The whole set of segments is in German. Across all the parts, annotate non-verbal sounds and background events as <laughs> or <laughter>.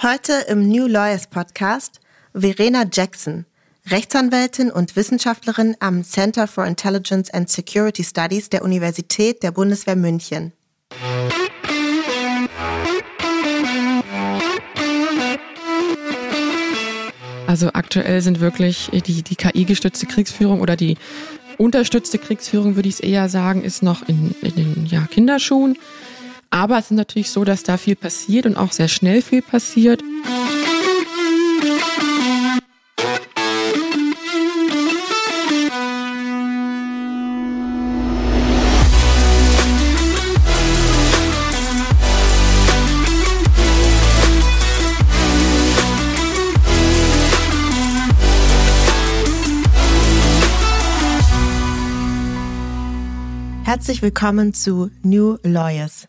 Heute im New Lawyers Podcast Verena Jackson, Rechtsanwältin und Wissenschaftlerin am Center for Intelligence and Security Studies der Universität der Bundeswehr München. Also aktuell sind wirklich die, die KI-gestützte Kriegsführung oder die unterstützte Kriegsführung, würde ich es eher sagen, ist noch in, in den ja, Kinderschuhen. Aber es ist natürlich so, dass da viel passiert und auch sehr schnell viel passiert. Herzlich willkommen zu New Lawyers,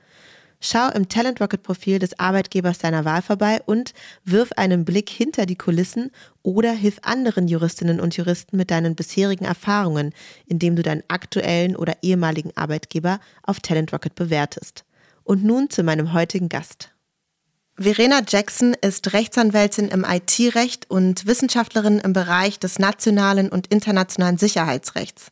Schau im Talent Rocket Profil des Arbeitgebers deiner Wahl vorbei und wirf einen Blick hinter die Kulissen oder hilf anderen Juristinnen und Juristen mit deinen bisherigen Erfahrungen, indem du deinen aktuellen oder ehemaligen Arbeitgeber auf Talent Rocket bewertest. Und nun zu meinem heutigen Gast. Verena Jackson ist Rechtsanwältin im IT-Recht und Wissenschaftlerin im Bereich des nationalen und internationalen Sicherheitsrechts.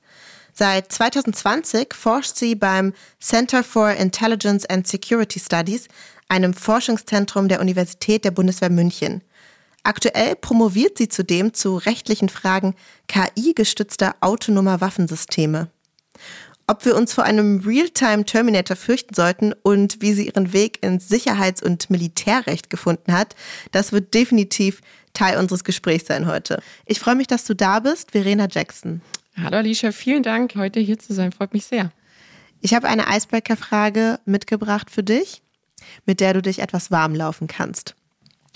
Seit 2020 forscht sie beim Center for Intelligence and Security Studies, einem Forschungszentrum der Universität der Bundeswehr München. Aktuell promoviert sie zudem zu rechtlichen Fragen KI-gestützter autonomer Waffensysteme. Ob wir uns vor einem Realtime-Terminator fürchten sollten und wie sie ihren Weg ins Sicherheits- und Militärrecht gefunden hat, das wird definitiv Teil unseres Gesprächs sein heute. Ich freue mich, dass du da bist, Verena Jackson. Hallo Alicia, vielen Dank, heute hier zu sein. Freut mich sehr. Ich habe eine Icebreaker-Frage mitgebracht für dich, mit der du dich etwas warm laufen kannst.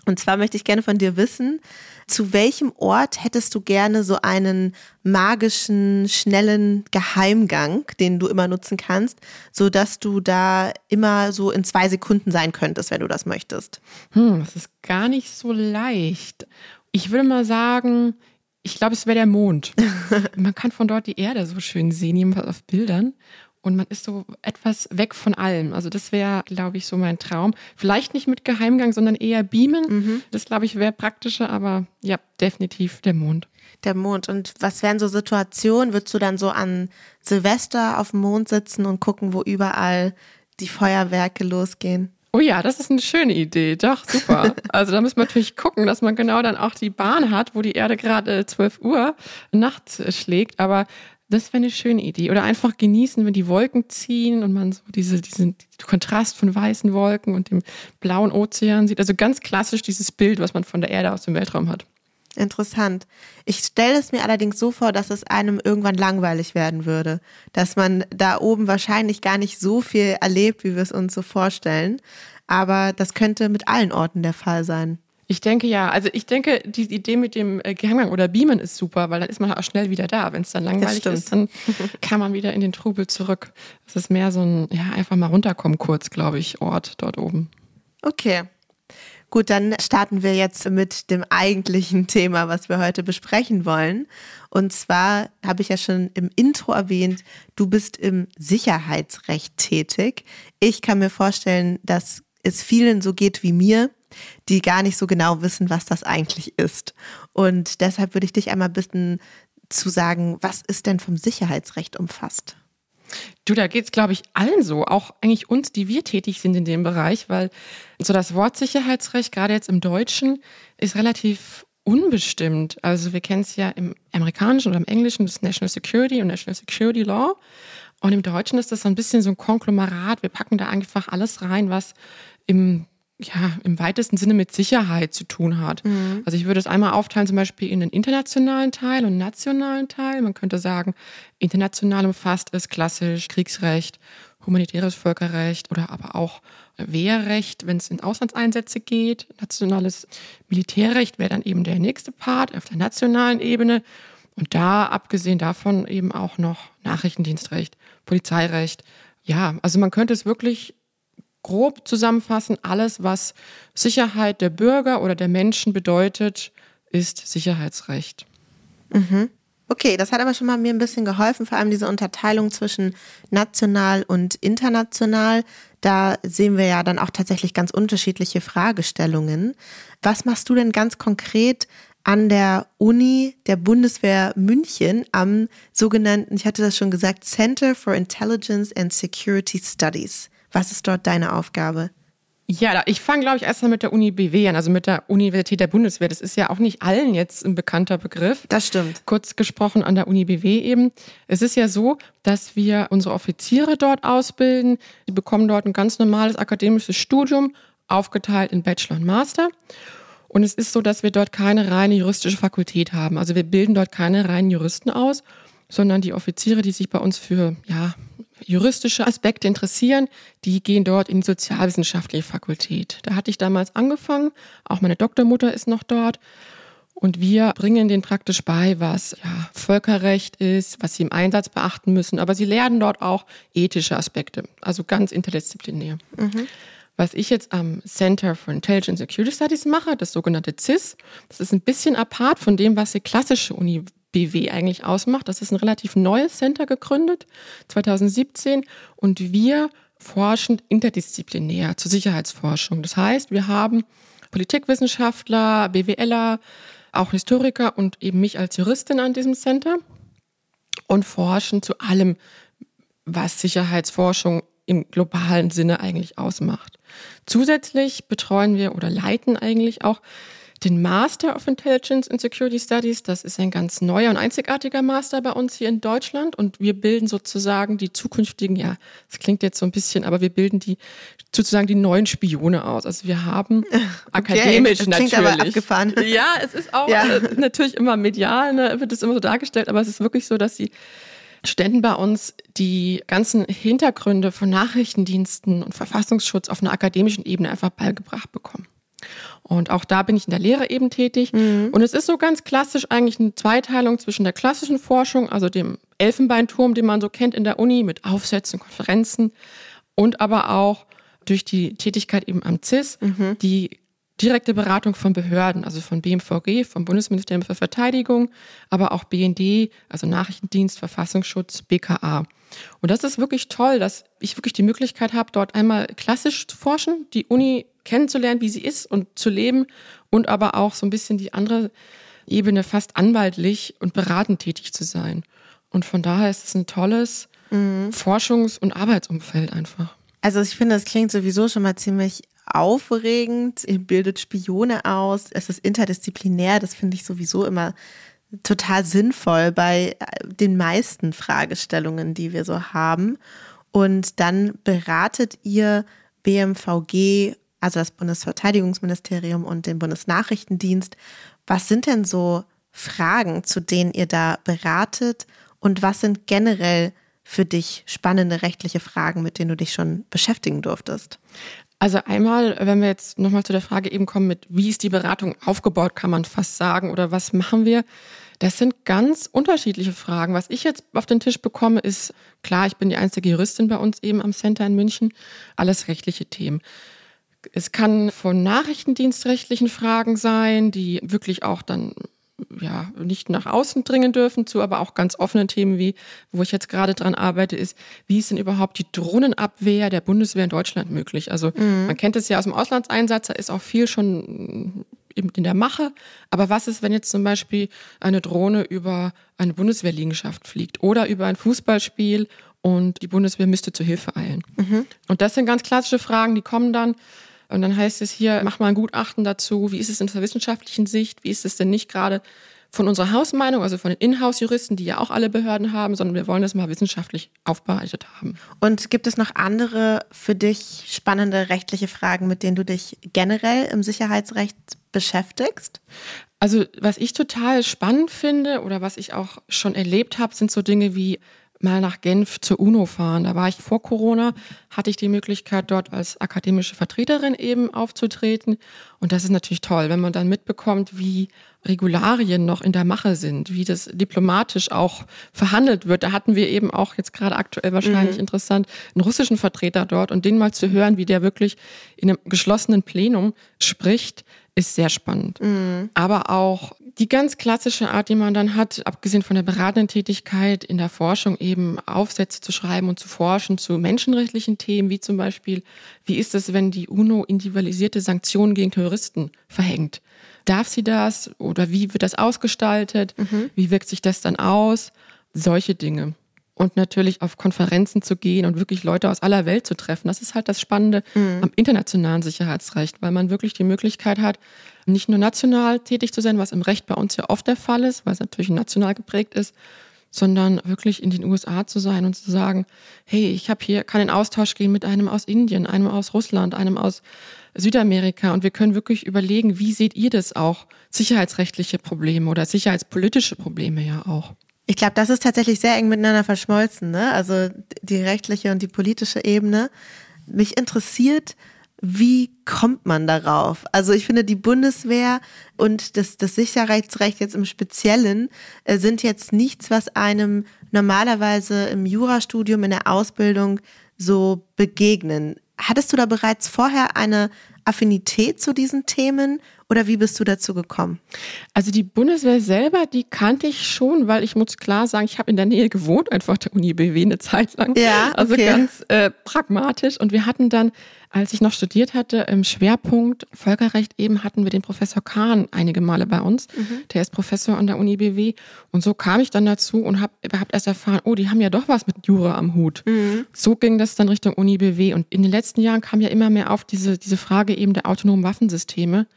Und zwar möchte ich gerne von dir wissen, zu welchem Ort hättest du gerne so einen magischen, schnellen Geheimgang, den du immer nutzen kannst, so dass du da immer so in zwei Sekunden sein könntest, wenn du das möchtest? Hm, das ist gar nicht so leicht. Ich würde mal sagen, ich glaube, es wäre der Mond. <laughs> man kann von dort die Erde so schön sehen, jedenfalls auf Bildern. Und man ist so etwas weg von allem. Also das wäre, glaube ich, so mein Traum. Vielleicht nicht mit Geheimgang, sondern eher beamen. Mhm. Das, glaube ich, wäre praktischer, aber ja, definitiv der Mond. Der Mond. Und was wären so Situationen? Würdest du dann so an Silvester auf dem Mond sitzen und gucken, wo überall die Feuerwerke losgehen? Oh ja, das ist eine schöne Idee. Doch, super. <laughs> Also da muss man natürlich gucken, dass man genau dann auch die Bahn hat, wo die Erde gerade 12 Uhr nachts schlägt. Aber das wäre eine schöne Idee. Oder einfach genießen, wenn die Wolken ziehen und man so diese, diesen Kontrast von weißen Wolken und dem blauen Ozean sieht. Also ganz klassisch dieses Bild, was man von der Erde aus dem Weltraum hat. Interessant. Ich stelle es mir allerdings so vor, dass es einem irgendwann langweilig werden würde, dass man da oben wahrscheinlich gar nicht so viel erlebt, wie wir es uns so vorstellen. Aber das könnte mit allen Orten der Fall sein. Ich denke ja. Also ich denke, die Idee mit dem äh, Geheimgang oder Beamen ist super, weil dann ist man auch schnell wieder da. Wenn es dann langweilig ist, dann <laughs> kann man wieder in den Trubel zurück. Es ist mehr so ein, ja, einfach mal runterkommen kurz, glaube ich, Ort dort oben. Okay. Gut, dann starten wir jetzt mit dem eigentlichen Thema, was wir heute besprechen wollen. Und zwar habe ich ja schon im Intro erwähnt, du bist im Sicherheitsrecht tätig. Ich kann mir vorstellen, dass es vielen so geht wie mir, die gar nicht so genau wissen, was das eigentlich ist. Und deshalb würde ich dich einmal bitten zu sagen, was ist denn vom Sicherheitsrecht umfasst? Du, da geht es, glaube ich, allen so, auch eigentlich uns, die wir tätig sind in dem Bereich, weil so das Wort Sicherheitsrecht, gerade jetzt im Deutschen, ist relativ unbestimmt. Also wir kennen es ja im amerikanischen oder im englischen, das National Security und National Security Law. Und im Deutschen ist das so ein bisschen so ein Konglomerat. Wir packen da einfach alles rein, was im ja, im weitesten Sinne mit Sicherheit zu tun hat. Mhm. Also ich würde es einmal aufteilen, zum Beispiel in den internationalen Teil und nationalen Teil. Man könnte sagen, international umfasst ist klassisch Kriegsrecht, humanitäres Völkerrecht oder aber auch Wehrrecht, wenn es in Auslandseinsätze geht. Nationales Militärrecht wäre dann eben der nächste Part auf der nationalen Ebene. Und da, abgesehen davon, eben auch noch Nachrichtendienstrecht, Polizeirecht. Ja, also man könnte es wirklich grob zusammenfassen, alles, was Sicherheit der Bürger oder der Menschen bedeutet, ist Sicherheitsrecht. Mhm. Okay, das hat aber schon mal mir ein bisschen geholfen, vor allem diese Unterteilung zwischen national und international. Da sehen wir ja dann auch tatsächlich ganz unterschiedliche Fragestellungen. Was machst du denn ganz konkret an der Uni der Bundeswehr München am sogenannten, ich hatte das schon gesagt, Center for Intelligence and Security Studies? Was ist dort deine Aufgabe? Ja, ich fange, glaube ich, erstmal mit der Uni BW an, also mit der Universität der Bundeswehr. Das ist ja auch nicht allen jetzt ein bekannter Begriff. Das stimmt. Kurz gesprochen an der Uni BW eben. Es ist ja so, dass wir unsere Offiziere dort ausbilden. Die bekommen dort ein ganz normales akademisches Studium, aufgeteilt in Bachelor und Master. Und es ist so, dass wir dort keine reine juristische Fakultät haben. Also wir bilden dort keine reinen Juristen aus, sondern die Offiziere, die sich bei uns für ja, juristische Aspekte interessieren, die gehen dort in die sozialwissenschaftliche Fakultät. Da hatte ich damals angefangen, auch meine Doktormutter ist noch dort. Und wir bringen denen praktisch bei, was ja, Völkerrecht ist, was sie im Einsatz beachten müssen. Aber sie lernen dort auch ethische Aspekte, also ganz interdisziplinär. Mhm. Was ich jetzt am Center for Intelligence Security Studies mache, das sogenannte CIS, das ist ein bisschen apart von dem, was die klassische Uni BW eigentlich ausmacht. Das ist ein relativ neues Center gegründet, 2017. Und wir forschen interdisziplinär zur Sicherheitsforschung. Das heißt, wir haben Politikwissenschaftler, BWLer, auch Historiker und eben mich als Juristin an diesem Center und forschen zu allem, was Sicherheitsforschung im globalen Sinne eigentlich ausmacht. Zusätzlich betreuen wir oder leiten eigentlich auch den Master of Intelligence and Security Studies. Das ist ein ganz neuer und einzigartiger Master bei uns hier in Deutschland. Und wir bilden sozusagen die zukünftigen, ja, das klingt jetzt so ein bisschen, aber wir bilden die sozusagen die neuen Spione aus. Also wir haben <laughs> okay, akademisch das natürlich. Aber abgefahren. <laughs> Ja, es ist auch ja. Äh, natürlich immer medial, ne, wird es immer so dargestellt, aber es ist wirklich so, dass die Studenten bei uns die ganzen Hintergründe von Nachrichtendiensten und Verfassungsschutz auf einer akademischen Ebene einfach beigebracht bekommen. Und auch da bin ich in der Lehre eben tätig. Mhm. Und es ist so ganz klassisch eigentlich eine Zweiteilung zwischen der klassischen Forschung, also dem Elfenbeinturm, den man so kennt in der Uni mit Aufsätzen, Konferenzen und aber auch durch die Tätigkeit eben am CIS, mhm. die direkte Beratung von Behörden, also von BMVG, vom Bundesministerium für Verteidigung, aber auch BND, also Nachrichtendienst, Verfassungsschutz, BKA. Und das ist wirklich toll, dass ich wirklich die Möglichkeit habe, dort einmal klassisch zu forschen, die Uni kennenzulernen, wie sie ist und zu leben und aber auch so ein bisschen die andere Ebene fast anwaltlich und beratend tätig zu sein. Und von daher ist es ein tolles mhm. Forschungs- und Arbeitsumfeld einfach. Also ich finde, das klingt sowieso schon mal ziemlich aufregend. Ihr bildet Spione aus. Es ist interdisziplinär. Das finde ich sowieso immer total sinnvoll bei den meisten Fragestellungen, die wir so haben. Und dann beratet ihr BMVG also das Bundesverteidigungsministerium und den Bundesnachrichtendienst. Was sind denn so Fragen, zu denen ihr da beratet und was sind generell für dich spannende rechtliche Fragen, mit denen du dich schon beschäftigen durftest? Also einmal, wenn wir jetzt nochmal zu der Frage eben kommen mit, wie ist die Beratung aufgebaut, kann man fast sagen, oder was machen wir? Das sind ganz unterschiedliche Fragen. Was ich jetzt auf den Tisch bekomme, ist, klar, ich bin die einzige Juristin bei uns eben am Center in München, alles rechtliche Themen. Es kann von nachrichtendienstrechtlichen Fragen sein, die wirklich auch dann ja, nicht nach außen dringen dürfen, zu aber auch ganz offenen Themen wie, wo ich jetzt gerade dran arbeite, ist, wie ist denn überhaupt die Drohnenabwehr der Bundeswehr in Deutschland möglich? Also mhm. man kennt es ja aus dem Auslandseinsatz, da ist auch viel schon in der Mache. Aber was ist, wenn jetzt zum Beispiel eine Drohne über eine Bundeswehrliegenschaft fliegt oder über ein Fußballspiel und die Bundeswehr müsste zur Hilfe eilen? Mhm. Und das sind ganz klassische Fragen, die kommen dann und dann heißt es hier, mach mal ein Gutachten dazu. Wie ist es in der wissenschaftlichen Sicht? Wie ist es denn nicht gerade von unserer Hausmeinung, also von den Inhouse-Juristen, die ja auch alle Behörden haben, sondern wir wollen das mal wissenschaftlich aufbereitet haben. Und gibt es noch andere für dich spannende rechtliche Fragen, mit denen du dich generell im Sicherheitsrecht beschäftigst? Also was ich total spannend finde oder was ich auch schon erlebt habe, sind so Dinge wie mal nach Genf zur UNO fahren. Da war ich vor Corona, hatte ich die Möglichkeit, dort als akademische Vertreterin eben aufzutreten. Und das ist natürlich toll, wenn man dann mitbekommt, wie Regularien noch in der Mache sind, wie das diplomatisch auch verhandelt wird. Da hatten wir eben auch jetzt gerade aktuell wahrscheinlich mhm. interessant einen russischen Vertreter dort und den mal zu hören, wie der wirklich in einem geschlossenen Plenum spricht, ist sehr spannend. Mhm. Aber auch die ganz klassische Art, die man dann hat, abgesehen von der beratenden Tätigkeit in der Forschung, eben Aufsätze zu schreiben und zu forschen zu menschenrechtlichen Themen, wie zum Beispiel, wie ist es, wenn die UNO individualisierte Sanktionen gegen Terroristen verhängt? Darf sie das oder wie wird das ausgestaltet? Mhm. Wie wirkt sich das dann aus? Solche Dinge. Und natürlich auf Konferenzen zu gehen und wirklich Leute aus aller Welt zu treffen. Das ist halt das Spannende mhm. am internationalen Sicherheitsrecht, weil man wirklich die Möglichkeit hat, nicht nur national tätig zu sein, was im Recht bei uns ja oft der Fall ist, weil es natürlich national geprägt ist, sondern wirklich in den USA zu sein und zu sagen, hey, ich habe hier, kann in Austausch gehen mit einem aus Indien, einem aus Russland, einem aus Südamerika und wir können wirklich überlegen, wie seht ihr das auch? Sicherheitsrechtliche Probleme oder sicherheitspolitische Probleme ja auch. Ich glaube, das ist tatsächlich sehr eng miteinander verschmolzen, ne? Also die rechtliche und die politische Ebene. Mich interessiert, wie kommt man darauf? Also ich finde, die Bundeswehr und das, das Sicherheitsrecht jetzt im Speziellen äh, sind jetzt nichts, was einem normalerweise im Jurastudium, in der Ausbildung so begegnen. Hattest du da bereits vorher eine Affinität zu diesen Themen oder wie bist du dazu gekommen? Also die Bundeswehr selber, die kannte ich schon, weil ich muss klar sagen, ich habe in der Nähe gewohnt, einfach der Uni BW eine Zeit lang. Ja, okay. Also ganz äh, pragmatisch. Und wir hatten dann, als ich noch studiert hatte, im Schwerpunkt Völkerrecht eben hatten wir den Professor Kahn einige Male bei uns. Mhm. Der ist Professor an der Uni BW. Und so kam ich dann dazu und habe überhaupt erst erfahren, oh, die haben ja doch was mit Jura am Hut. Mhm. So ging das dann Richtung Uni BW. Und in den letzten Jahren kam ja immer mehr auf diese, diese Frage eben der autonomen Waffensysteme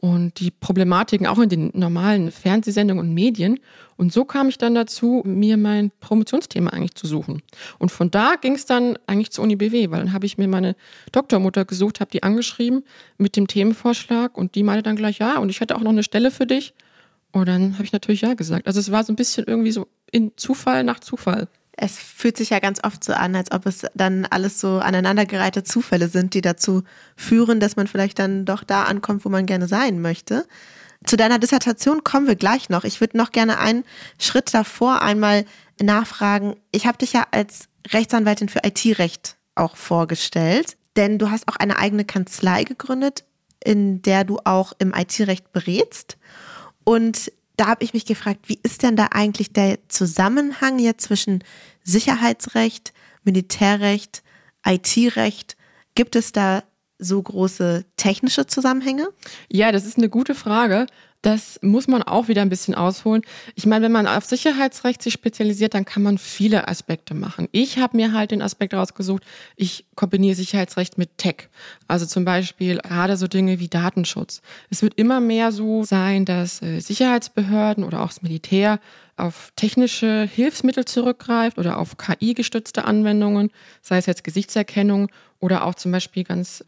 und die Problematiken auch in den normalen Fernsehsendungen und Medien. Und so kam ich dann dazu, mir mein Promotionsthema eigentlich zu suchen. Und von da ging es dann eigentlich zur Uni BW, weil dann habe ich mir meine Doktormutter gesucht, habe die angeschrieben mit dem Themenvorschlag und die meinte dann gleich, ja, und ich hätte auch noch eine Stelle für dich. Und dann habe ich natürlich ja gesagt. Also es war so ein bisschen irgendwie so in Zufall nach Zufall es fühlt sich ja ganz oft so an, als ob es dann alles so aneinandergereihte Zufälle sind, die dazu führen, dass man vielleicht dann doch da ankommt, wo man gerne sein möchte. Zu deiner Dissertation kommen wir gleich noch. Ich würde noch gerne einen Schritt davor einmal nachfragen. Ich habe dich ja als Rechtsanwältin für IT-Recht auch vorgestellt, denn du hast auch eine eigene Kanzlei gegründet, in der du auch im IT-Recht berätst. Und da habe ich mich gefragt, wie ist denn da eigentlich der Zusammenhang jetzt zwischen Sicherheitsrecht, Militärrecht, IT-Recht? Gibt es da so große technische Zusammenhänge? Ja, das ist eine gute Frage. Das muss man auch wieder ein bisschen ausholen. Ich meine, wenn man auf Sicherheitsrecht sich spezialisiert, dann kann man viele Aspekte machen. Ich habe mir halt den Aspekt rausgesucht, ich kombiniere Sicherheitsrecht mit Tech. Also zum Beispiel gerade so Dinge wie Datenschutz. Es wird immer mehr so sein, dass äh, Sicherheitsbehörden oder auch das Militär auf technische Hilfsmittel zurückgreift oder auf KI-gestützte Anwendungen, sei es jetzt Gesichtserkennung oder auch zum Beispiel ganz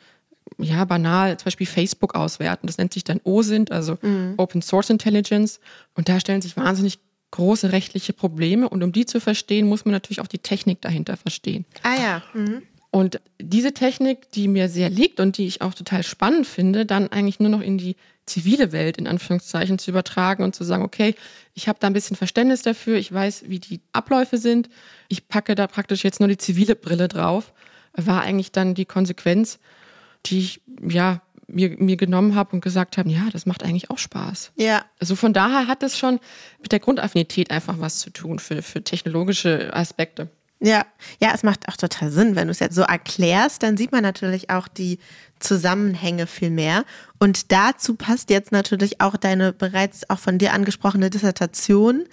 ja, banal, zum Beispiel Facebook auswerten. Das nennt sich dann OSINT, also mhm. Open Source Intelligence. Und da stellen sich wahnsinnig große rechtliche Probleme. Und um die zu verstehen, muss man natürlich auch die Technik dahinter verstehen. Ah ja. Mhm. Und diese Technik, die mir sehr liegt und die ich auch total spannend finde, dann eigentlich nur noch in die zivile Welt in Anführungszeichen zu übertragen und zu sagen, okay, ich habe da ein bisschen Verständnis dafür, ich weiß, wie die Abläufe sind, ich packe da praktisch jetzt nur die zivile Brille drauf, war eigentlich dann die Konsequenz, die ich ja mir, mir genommen habe und gesagt habe, ja, das macht eigentlich auch Spaß. Ja. Also von daher hat es schon mit der Grundaffinität einfach was zu tun für, für technologische Aspekte. Ja, ja, es macht auch total Sinn, wenn du es jetzt so erklärst, dann sieht man natürlich auch die Zusammenhänge viel mehr. Und dazu passt jetzt natürlich auch deine bereits auch von dir angesprochene Dissertation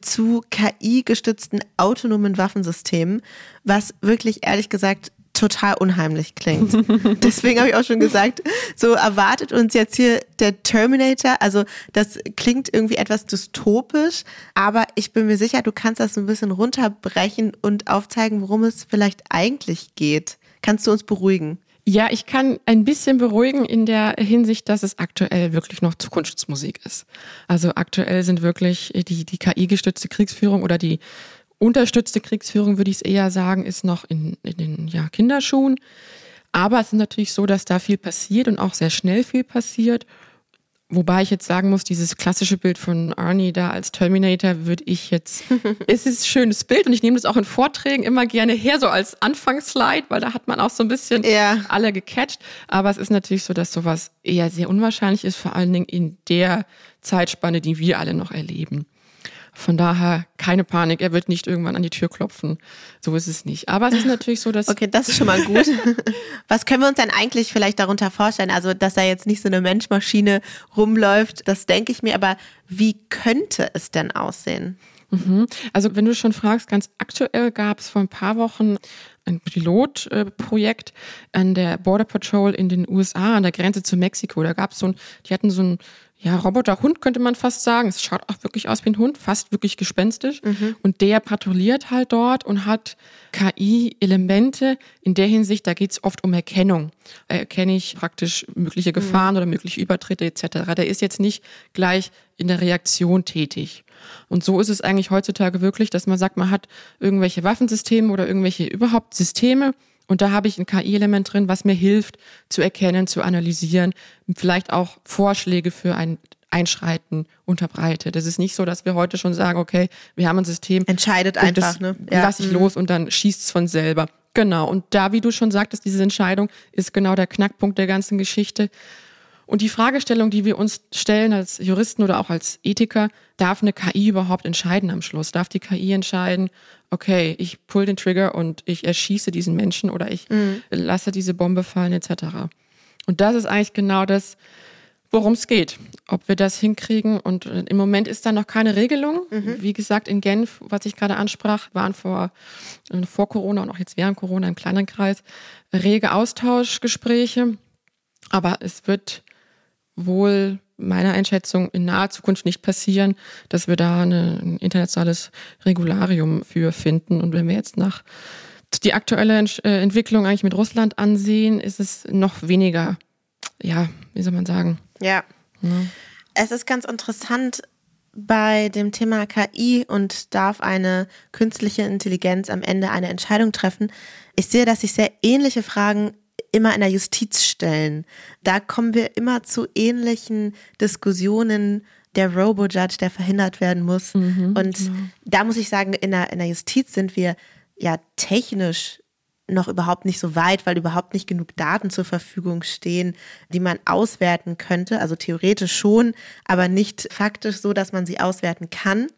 zu KI-gestützten autonomen Waffensystemen, was wirklich ehrlich gesagt total unheimlich klingt. <laughs> Deswegen habe ich auch schon gesagt, so erwartet uns jetzt hier der Terminator. Also das klingt irgendwie etwas dystopisch, aber ich bin mir sicher, du kannst das ein bisschen runterbrechen und aufzeigen, worum es vielleicht eigentlich geht. Kannst du uns beruhigen? Ja, ich kann ein bisschen beruhigen in der Hinsicht, dass es aktuell wirklich noch Zukunftsmusik ist. Also aktuell sind wirklich die, die KI-gestützte Kriegsführung oder die unterstützte Kriegsführung, würde ich es eher sagen, ist noch in, in den ja, Kinderschuhen. Aber es ist natürlich so, dass da viel passiert und auch sehr schnell viel passiert. Wobei ich jetzt sagen muss, dieses klassische Bild von Arnie da als Terminator würde ich jetzt, <laughs> es ist ein schönes Bild und ich nehme das auch in Vorträgen immer gerne her, so als Anfangsslide, weil da hat man auch so ein bisschen ja. alle gecatcht. Aber es ist natürlich so, dass sowas eher sehr unwahrscheinlich ist, vor allen Dingen in der Zeitspanne, die wir alle noch erleben. Von daher keine Panik, er wird nicht irgendwann an die Tür klopfen. So ist es nicht. Aber es ist natürlich so, dass. Okay, das ist schon mal gut. <laughs> Was können wir uns denn eigentlich vielleicht darunter vorstellen? Also, dass da jetzt nicht so eine Menschmaschine rumläuft, das denke ich mir, aber wie könnte es denn aussehen? Mhm. Also, wenn du schon fragst, ganz aktuell gab es vor ein paar Wochen ein Pilotprojekt an der Border Patrol in den USA an der Grenze zu Mexiko. Da gab es so ein, die hatten so ein ja, Roboterhund könnte man fast sagen. Es schaut auch wirklich aus wie ein Hund, fast wirklich gespenstisch. Mhm. Und der patrouilliert halt dort und hat KI-Elemente in der Hinsicht, da geht es oft um Erkennung. Erkenne ich praktisch mögliche Gefahren mhm. oder mögliche Übertritte etc. Der ist jetzt nicht gleich in der Reaktion tätig. Und so ist es eigentlich heutzutage wirklich, dass man sagt, man hat irgendwelche Waffensysteme oder irgendwelche überhaupt Systeme, und da habe ich ein KI-Element drin, was mir hilft, zu erkennen, zu analysieren, vielleicht auch Vorschläge für ein Einschreiten unterbreitet. Das ist nicht so, dass wir heute schon sagen, okay, wir haben ein System. Entscheidet einfach, das ne? Ja. Lass ich mhm. los und dann schießt es von selber. Genau. Und da, wie du schon sagtest, diese Entscheidung ist genau der Knackpunkt der ganzen Geschichte. Und die Fragestellung, die wir uns stellen als Juristen oder auch als Ethiker, darf eine KI überhaupt entscheiden am Schluss? Darf die KI entscheiden, okay, ich pull den Trigger und ich erschieße diesen Menschen oder ich mhm. lasse diese Bombe fallen etc. Und das ist eigentlich genau das, worum es geht. Ob wir das hinkriegen. Und im Moment ist da noch keine Regelung. Mhm. Wie gesagt, in Genf, was ich gerade ansprach, waren vor, vor Corona und auch jetzt während Corona im kleinen Kreis rege Austauschgespräche. Aber es wird wohl meiner Einschätzung in naher Zukunft nicht passieren, dass wir da eine, ein internationales Regularium für finden. Und wenn wir jetzt nach die aktuelle äh, Entwicklung eigentlich mit Russland ansehen, ist es noch weniger, ja, wie soll man sagen? Ja. ja. Es ist ganz interessant bei dem Thema KI und darf eine künstliche Intelligenz am Ende eine Entscheidung treffen. Ich sehe, dass sich sehr ähnliche Fragen immer in der Justiz stellen. Da kommen wir immer zu ähnlichen Diskussionen. Der Robo-Judge, der verhindert werden muss. Mhm, und genau. da muss ich sagen, in der, in der Justiz sind wir ja technisch noch überhaupt nicht so weit, weil überhaupt nicht genug Daten zur Verfügung stehen, die man auswerten könnte. Also theoretisch schon, aber nicht faktisch so, dass man sie auswerten kann,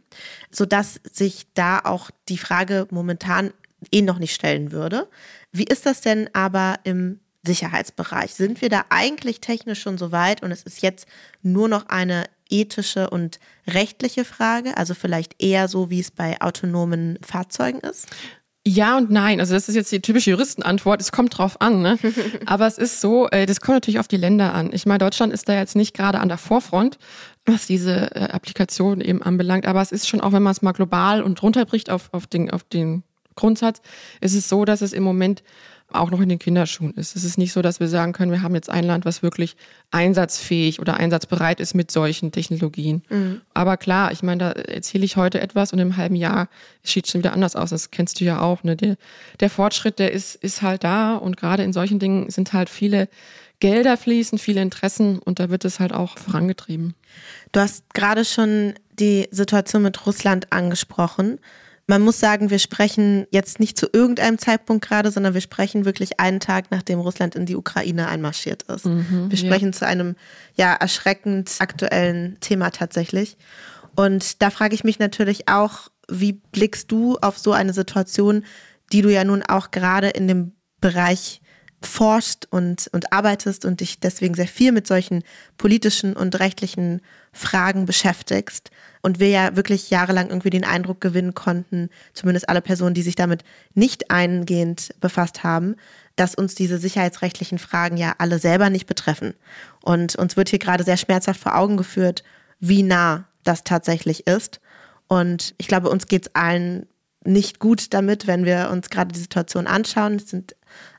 sodass sich da auch die Frage momentan eh noch nicht stellen würde. Wie ist das denn aber im Sicherheitsbereich? Sind wir da eigentlich technisch schon so weit und es ist jetzt nur noch eine ethische und rechtliche Frage, also vielleicht eher so, wie es bei autonomen Fahrzeugen ist? Ja und nein. Also das ist jetzt die typische Juristenantwort. Es kommt drauf an. Ne? <laughs> Aber es ist so, äh, das kommt natürlich auf die Länder an. Ich meine, Deutschland ist da jetzt nicht gerade an der Vorfront, was diese äh, Applikation eben anbelangt. Aber es ist schon auch, wenn man es mal global und runterbricht auf, auf, den, auf den Grundsatz ist es so, dass es im Moment auch noch in den Kinderschuhen ist. Es ist nicht so, dass wir sagen können, wir haben jetzt ein Land, was wirklich einsatzfähig oder einsatzbereit ist mit solchen Technologien. Mhm. Aber klar, ich meine, da erzähle ich heute etwas und im halben Jahr sieht es schon wieder anders aus. Das kennst du ja auch. Ne? Der, der Fortschritt, der ist, ist halt da und gerade in solchen Dingen sind halt viele Gelder fließen, viele Interessen und da wird es halt auch vorangetrieben. Du hast gerade schon die Situation mit Russland angesprochen. Man muss sagen, wir sprechen jetzt nicht zu irgendeinem Zeitpunkt gerade, sondern wir sprechen wirklich einen Tag, nachdem Russland in die Ukraine einmarschiert ist. Mhm, wir sprechen ja. zu einem ja erschreckend aktuellen Thema tatsächlich. Und da frage ich mich natürlich auch, wie blickst du auf so eine Situation, die du ja nun auch gerade in dem Bereich forschst und, und arbeitest und dich deswegen sehr viel mit solchen politischen und rechtlichen Fragen beschäftigst. Und wir ja wirklich jahrelang irgendwie den Eindruck gewinnen konnten, zumindest alle Personen, die sich damit nicht eingehend befasst haben, dass uns diese sicherheitsrechtlichen Fragen ja alle selber nicht betreffen. Und uns wird hier gerade sehr schmerzhaft vor Augen geführt, wie nah das tatsächlich ist. Und ich glaube, uns geht es allen nicht gut damit, wenn wir uns gerade die Situation anschauen. Es sind,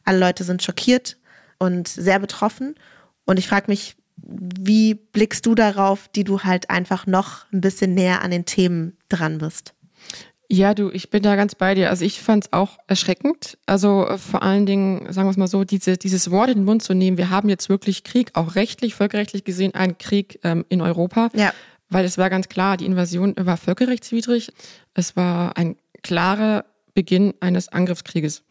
alle Leute sind schockiert und sehr betroffen. Und ich frage mich, wie blickst du darauf, die du halt einfach noch ein bisschen näher an den Themen dran bist? Ja, du, ich bin da ganz bei dir. Also ich fand es auch erschreckend. Also äh, vor allen Dingen, sagen wir es mal so, diese, dieses Wort in den Mund zu nehmen, wir haben jetzt wirklich Krieg, auch rechtlich, völkerrechtlich gesehen, einen Krieg ähm, in Europa. Ja. Weil es war ganz klar, die Invasion war völkerrechtswidrig. Es war ein klarer Beginn eines Angriffskrieges.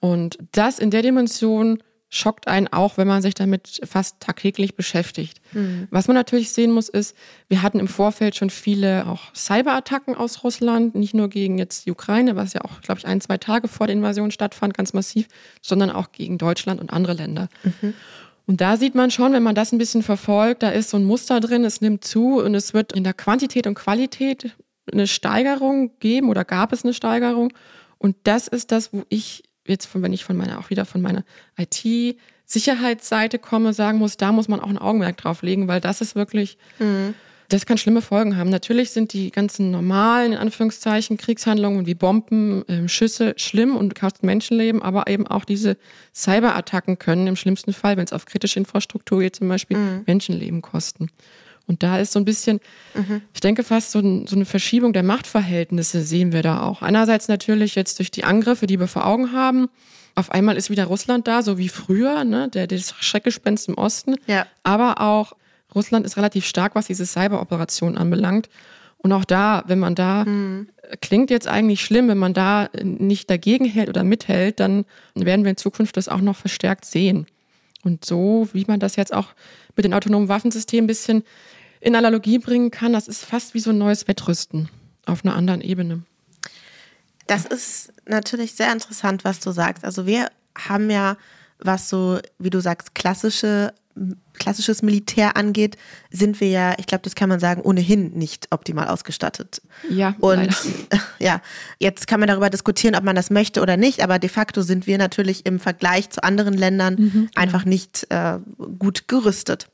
Und das in der Dimension schockt einen auch, wenn man sich damit fast tagtäglich beschäftigt. Mhm. Was man natürlich sehen muss, ist, wir hatten im Vorfeld schon viele auch Cyberattacken aus Russland, nicht nur gegen jetzt die Ukraine, was ja auch, glaube ich, ein, zwei Tage vor der Invasion stattfand, ganz massiv, sondern auch gegen Deutschland und andere Länder. Mhm. Und da sieht man schon, wenn man das ein bisschen verfolgt, da ist so ein Muster drin, es nimmt zu und es wird in der Quantität und Qualität eine Steigerung geben oder gab es eine Steigerung. Und das ist das, wo ich jetzt, von, wenn ich von meiner, auch wieder von meiner IT-Sicherheitsseite komme, sagen muss, da muss man auch ein Augenmerk drauf legen, weil das ist wirklich, mhm. das kann schlimme Folgen haben. Natürlich sind die ganzen normalen, in Anführungszeichen, Kriegshandlungen wie Bomben, äh, Schüsse schlimm und kosten Menschenleben, aber eben auch diese Cyberattacken können im schlimmsten Fall, wenn es auf kritische Infrastruktur geht, zum Beispiel mhm. Menschenleben kosten. Und da ist so ein bisschen, mhm. ich denke fast so, ein, so, eine Verschiebung der Machtverhältnisse sehen wir da auch. Einerseits natürlich jetzt durch die Angriffe, die wir vor Augen haben. Auf einmal ist wieder Russland da, so wie früher, ne, der das Schreckgespenst im Osten. Ja. Aber auch Russland ist relativ stark, was diese Cyberoperation anbelangt. Und auch da, wenn man da, mhm. klingt jetzt eigentlich schlimm, wenn man da nicht dagegen hält oder mithält, dann werden wir in Zukunft das auch noch verstärkt sehen. Und so, wie man das jetzt auch mit den autonomen Waffensystemen ein bisschen in Analogie bringen kann, das ist fast wie so ein neues Wettrüsten auf einer anderen Ebene. Das ist natürlich sehr interessant, was du sagst. Also wir haben ja, was so, wie du sagst, klassische klassisches Militär angeht, sind wir ja, ich glaube, das kann man sagen, ohnehin nicht optimal ausgestattet. Ja. Und leider. <laughs> ja, jetzt kann man darüber diskutieren, ob man das möchte oder nicht, aber de facto sind wir natürlich im Vergleich zu anderen Ländern mhm, genau. einfach nicht äh, gut gerüstet.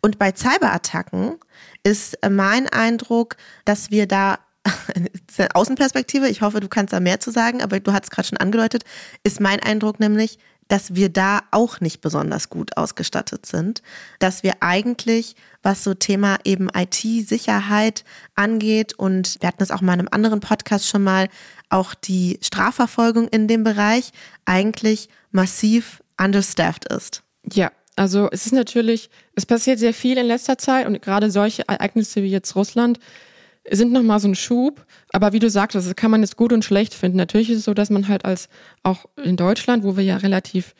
Und bei Cyberattacken ist mein Eindruck, dass wir da <laughs> Außenperspektive, ich hoffe, du kannst da mehr zu sagen, aber du hast es gerade schon angedeutet, ist mein Eindruck nämlich, dass wir da auch nicht besonders gut ausgestattet sind, dass wir eigentlich, was so Thema eben IT-Sicherheit angeht, und wir hatten das auch mal in einem anderen Podcast schon mal, auch die Strafverfolgung in dem Bereich eigentlich massiv understaffed ist. Ja, also es ist natürlich, es passiert sehr viel in letzter Zeit und gerade solche Ereignisse wie jetzt Russland sind nochmal so ein Schub. Aber wie du sagtest, das kann man jetzt gut und schlecht finden. Natürlich ist es so, dass man halt als auch in Deutschland, wo wir ja relativ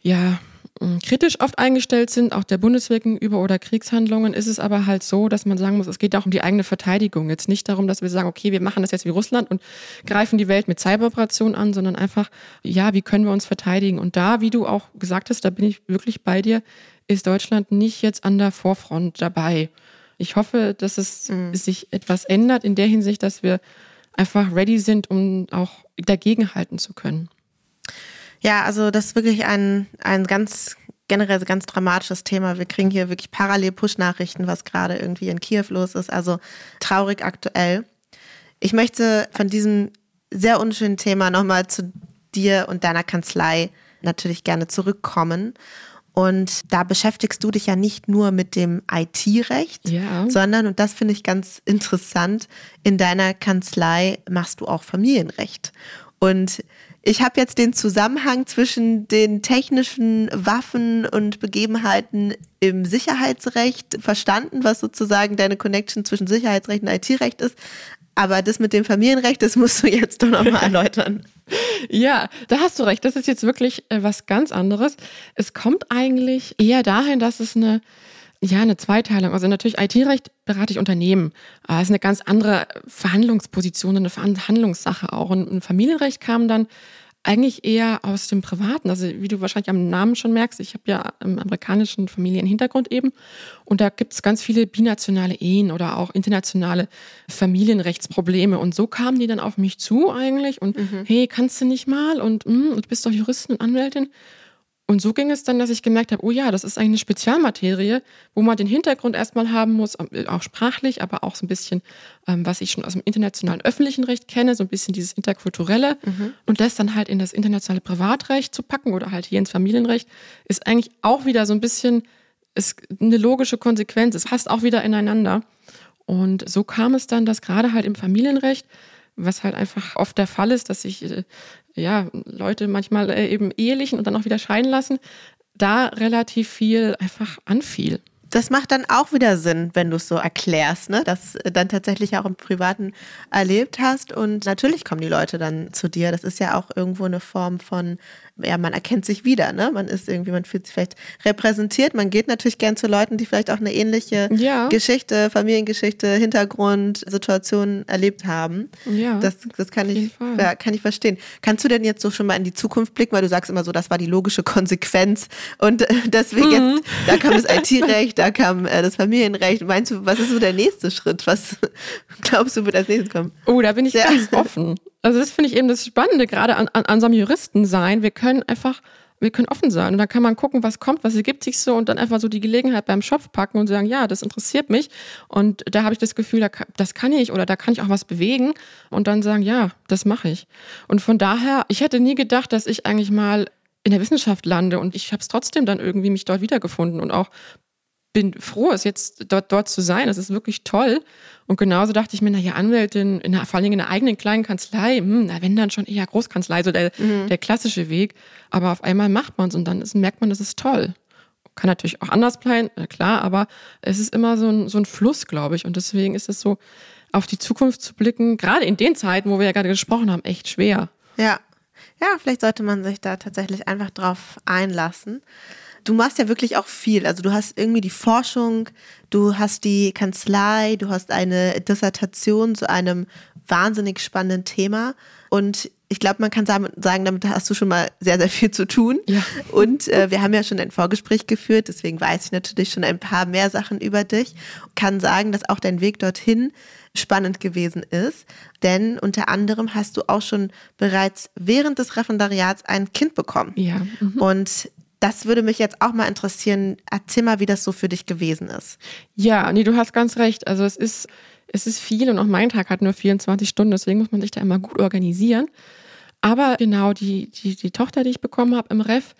ja mm, kritisch oft eingestellt sind, auch der Bundeswehr gegenüber oder Kriegshandlungen, ist es aber halt so, dass man sagen muss, es geht auch um die eigene Verteidigung. Jetzt nicht darum, dass wir sagen, okay, wir machen das jetzt wie Russland und greifen die Welt mit Cyberoperationen an, sondern einfach, ja, wie können wir uns verteidigen? Und da, wie du auch gesagt hast, da bin ich wirklich bei dir, ist Deutschland nicht jetzt an der Vorfront dabei. Ich hoffe, dass es mhm. sich etwas ändert in der Hinsicht, dass wir einfach ready sind, um auch dagegenhalten zu können. Ja, also das ist wirklich ein, ein ganz generell ganz dramatisches Thema. Wir kriegen hier wirklich parallel Push-Nachrichten, was gerade irgendwie in Kiew los ist. Also traurig aktuell. Ich möchte von diesem sehr unschönen Thema nochmal zu dir und deiner Kanzlei natürlich gerne zurückkommen und da beschäftigst du dich ja nicht nur mit dem IT-Recht, ja. sondern, und das finde ich ganz interessant, in deiner Kanzlei machst du auch Familienrecht. Und ich habe jetzt den Zusammenhang zwischen den technischen Waffen und Begebenheiten im Sicherheitsrecht verstanden, was sozusagen deine Connection zwischen Sicherheitsrecht und IT-Recht ist. Aber das mit dem Familienrecht, das musst du jetzt doch nochmal <laughs> erläutern. ja, da hast du recht. Das ist jetzt wirklich äh, was ganz anderes. Es kommt eigentlich eher dahin, dass es eine ja, eine Zweiteilung. Also natürlich IT-Recht berate ich Unternehmen. Das ist eine ganz andere Verhandlungsposition, eine Verhandlungssache auch. Und ein Familienrecht kam dann eigentlich eher aus dem Privaten. Also wie du wahrscheinlich am Namen schon merkst, ich habe ja einen amerikanischen Familienhintergrund eben und da gibt es ganz viele binationale Ehen oder auch internationale Familienrechtsprobleme und so kamen die dann auf mich zu eigentlich und mhm. hey, kannst du nicht mal und mm, du bist doch Juristin und Anwältin und so ging es dann, dass ich gemerkt habe, oh ja, das ist eigentlich eine Spezialmaterie, wo man den Hintergrund erstmal haben muss, äh, auch sprachlich, aber auch so ein bisschen, ähm, was ich schon aus dem internationalen öffentlichen Recht kenne, so ein bisschen dieses interkulturelle mhm. und das dann halt in das internationale Privatrecht zu packen oder halt hier ins Familienrecht, ist eigentlich auch wieder so ein bisschen ist eine logische Konsequenz. Es passt auch wieder ineinander. Und so kam es dann, dass gerade halt im Familienrecht was halt einfach oft der Fall ist, dass sich äh, ja Leute manchmal äh, eben ehelichen und dann auch wieder scheiden lassen, da relativ viel einfach anfiel. Das macht dann auch wieder Sinn, wenn du es so erklärst, ne? dass du dann tatsächlich auch im Privaten erlebt hast. Und natürlich kommen die Leute dann zu dir. Das ist ja auch irgendwo eine Form von ja, man erkennt sich wieder, ne? Man ist irgendwie, man fühlt sich vielleicht repräsentiert. Man geht natürlich gern zu Leuten, die vielleicht auch eine ähnliche ja. Geschichte, Familiengeschichte, Hintergrund, Situation erlebt haben. Ja. Das, das kann ich, ja, kann ich verstehen. Kannst du denn jetzt so schon mal in die Zukunft blicken, weil du sagst immer so, das war die logische Konsequenz und äh, deswegen mhm. jetzt, da kam das <laughs> IT-Recht, da kam äh, das Familienrecht. Meinst du, was ist so der nächste Schritt? Was <laughs> glaubst du wird als nächstes kommen? Oh, da bin ich ja. ganz offen. Also das finde ich eben das Spannende gerade an, an, an so einem Juristen sein. Wir können einfach, wir können offen sein und dann kann man gucken, was kommt, was ergibt sich so und dann einfach so die Gelegenheit beim Schopf packen und sagen, ja, das interessiert mich und da habe ich das Gefühl, da, das kann ich oder da kann ich auch was bewegen und dann sagen, ja, das mache ich. Und von daher, ich hätte nie gedacht, dass ich eigentlich mal in der Wissenschaft lande und ich habe es trotzdem dann irgendwie mich dort wiedergefunden und auch bin froh, es jetzt dort, dort zu sein. Das ist wirklich toll. Und genauso dachte ich mir, na ja, Anwältin, in, vor allen Dingen in einer eigenen kleinen Kanzlei, hm, na wenn dann schon eher Großkanzlei, so der, mhm. der klassische Weg. Aber auf einmal macht man es und dann ist, merkt man, das ist toll. Kann natürlich auch anders bleiben, klar, aber es ist immer so ein, so ein Fluss, glaube ich. Und deswegen ist es so, auf die Zukunft zu blicken, gerade in den Zeiten, wo wir ja gerade gesprochen haben, echt schwer. Ja. Ja, vielleicht sollte man sich da tatsächlich einfach drauf einlassen du machst ja wirklich auch viel. Also du hast irgendwie die Forschung, du hast die Kanzlei, du hast eine Dissertation zu einem wahnsinnig spannenden Thema. Und ich glaube, man kann sagen, damit hast du schon mal sehr, sehr viel zu tun. Ja. Und äh, wir haben ja schon ein Vorgespräch geführt, deswegen weiß ich natürlich schon ein paar mehr Sachen über dich. Kann sagen, dass auch dein Weg dorthin spannend gewesen ist. Denn unter anderem hast du auch schon bereits während des Referendariats ein Kind bekommen. Ja. Mhm. Und das würde mich jetzt auch mal interessieren. Erzähl mal, wie das so für dich gewesen ist. Ja, nee, du hast ganz recht. Also es ist, es ist viel und auch mein Tag hat nur 24 Stunden, deswegen muss man sich da immer gut organisieren. Aber genau, die, die, die Tochter, die ich bekommen habe im Ref,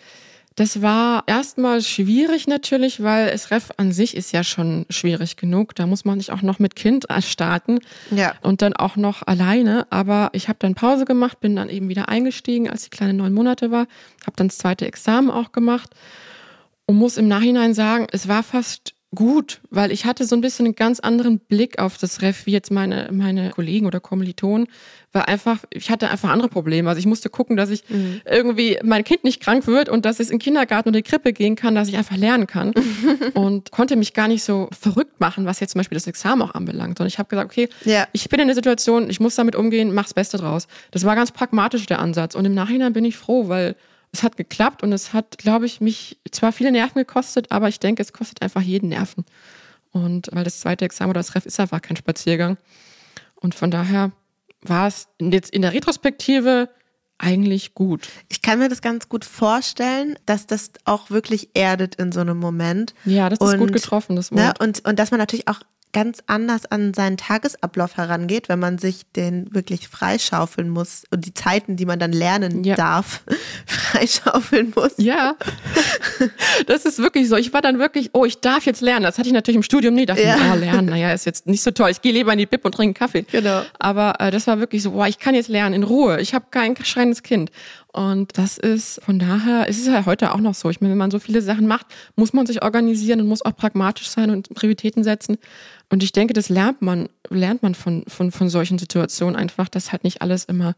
das war erstmal schwierig natürlich, weil es Ref an sich ist ja schon schwierig genug. Da muss man nicht auch noch mit Kind starten ja. und dann auch noch alleine. Aber ich habe dann Pause gemacht, bin dann eben wieder eingestiegen, als die kleine neun Monate war, habe dann das zweite Examen auch gemacht und muss im Nachhinein sagen, es war fast gut, weil ich hatte so ein bisschen einen ganz anderen Blick auf das Ref wie jetzt meine, meine Kollegen oder Kommilitonen, weil einfach, ich hatte einfach andere Probleme. Also ich musste gucken, dass ich mhm. irgendwie mein Kind nicht krank wird und dass es in den Kindergarten oder die Krippe gehen kann, dass ich einfach lernen kann <laughs> und konnte mich gar nicht so verrückt machen, was jetzt zum Beispiel das Examen auch anbelangt. Und ich habe gesagt, okay, ja. ich bin in der Situation, ich muss damit umgehen, mach's Beste draus. Das war ganz pragmatisch der Ansatz und im Nachhinein bin ich froh, weil es hat geklappt und es hat, glaube ich, mich zwar viele Nerven gekostet, aber ich denke, es kostet einfach jeden Nerven. Und weil das zweite Examen oder das Ref ist einfach kein Spaziergang. Und von daher war es jetzt in der Retrospektive eigentlich gut. Ich kann mir das ganz gut vorstellen, dass das auch wirklich erdet in so einem Moment. Ja, das ist und, gut getroffen, das ne, Wort. Ne, und, und dass man natürlich auch ganz anders an seinen Tagesablauf herangeht, wenn man sich den wirklich freischaufeln muss und die Zeiten, die man dann lernen ja. darf, <laughs> freischaufeln muss. Ja, das ist wirklich so. Ich war dann wirklich, oh, ich darf jetzt lernen. Das hatte ich natürlich im Studium nie. Dachte ja. ich, oh, lernen, naja, ist jetzt nicht so toll. Ich gehe lieber in die Bib und trinke Kaffee. Genau. Aber äh, das war wirklich so, boah, ich kann jetzt lernen in Ruhe. Ich habe kein schreiendes Kind. Und das ist von daher, es ist ja heute auch noch so. Ich meine, wenn man so viele Sachen macht, muss man sich organisieren und muss auch pragmatisch sein und Prioritäten setzen. Und ich denke, das lernt man, lernt man von, von, von solchen Situationen einfach, dass halt nicht alles immer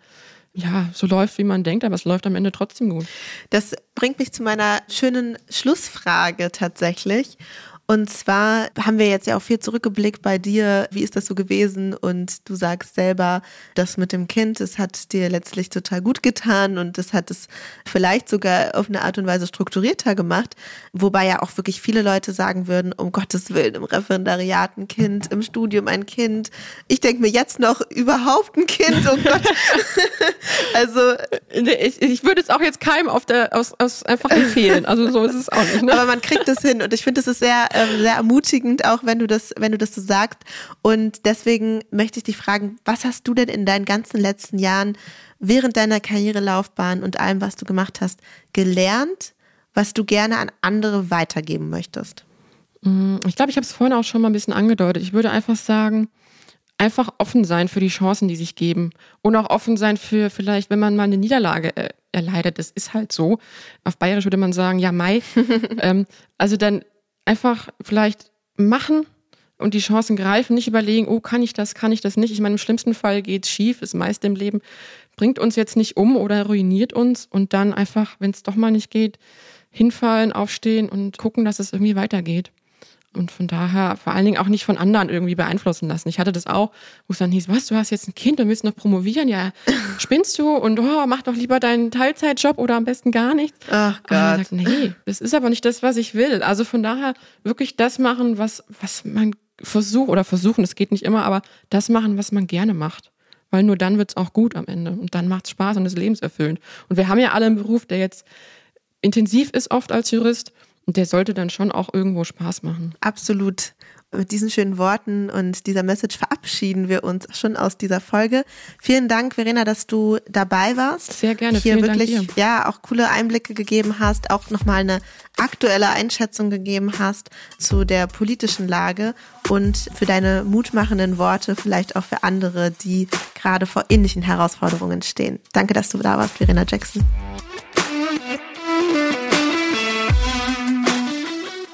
ja, so läuft, wie man denkt, aber es läuft am Ende trotzdem gut. Das bringt mich zu meiner schönen Schlussfrage tatsächlich. Und zwar haben wir jetzt ja auch viel zurückgeblickt bei dir. Wie ist das so gewesen? Und du sagst selber, das mit dem Kind, das hat dir letztlich total gut getan und das hat es vielleicht sogar auf eine Art und Weise strukturierter gemacht. Wobei ja auch wirklich viele Leute sagen würden, um Gottes Willen, im Referendariat ein Kind, im Studium ein Kind. Ich denke mir jetzt noch überhaupt ein Kind, oh Gott. <laughs> also. Ich, ich, würde es auch jetzt keinem auf der, aus, aus einfach empfehlen. Also so ist es auch nicht. Ne? Aber man kriegt es hin und ich finde, es ist sehr, ähm, sehr ermutigend, auch wenn du das, wenn du das so sagst. Und deswegen möchte ich dich fragen, was hast du denn in deinen ganzen letzten Jahren während deiner Karrierelaufbahn und allem, was du gemacht hast, gelernt, was du gerne an andere weitergeben möchtest? Mm, ich glaube, ich habe es vorhin auch schon mal ein bisschen angedeutet. Ich würde einfach sagen, einfach offen sein für die Chancen, die sich geben. Und auch offen sein für vielleicht, wenn man mal eine Niederlage äh, erleidet. Das ist halt so. Auf Bayerisch würde man sagen, ja, Mai. <laughs> ähm, also dann einfach vielleicht machen und die Chancen greifen, nicht überlegen, oh, kann ich das, kann ich das nicht. Ich meine, im schlimmsten Fall geht es schief, ist meist im Leben, bringt uns jetzt nicht um oder ruiniert uns und dann einfach, wenn es doch mal nicht geht, hinfallen, aufstehen und gucken, dass es irgendwie weitergeht. Und von daher vor allen Dingen auch nicht von anderen irgendwie beeinflussen lassen. Ich hatte das auch, wo es dann hieß, was, du hast jetzt ein Kind, du willst noch promovieren, ja, <laughs> spinnst du und oh, mach doch lieber deinen Teilzeitjob oder am besten gar nichts. Ach Gott. Und ich nee, das ist aber nicht das, was ich will. Also von daher wirklich das machen, was, was man versucht oder versuchen, das geht nicht immer, aber das machen, was man gerne macht. Weil nur dann wird's auch gut am Ende und dann macht's Spaß und ist lebenserfüllend. Und wir haben ja alle einen Beruf, der jetzt intensiv ist oft als Jurist und der sollte dann schon auch irgendwo Spaß machen. Absolut. Mit diesen schönen Worten und dieser Message verabschieden wir uns schon aus dieser Folge. Vielen Dank, Verena, dass du dabei warst. Sehr gerne. Hier Vielen wirklich, ja, auch coole Einblicke gegeben hast, auch nochmal eine aktuelle Einschätzung gegeben hast zu der politischen Lage und für deine mutmachenden Worte, vielleicht auch für andere, die gerade vor ähnlichen Herausforderungen stehen. Danke, dass du da warst, Verena Jackson.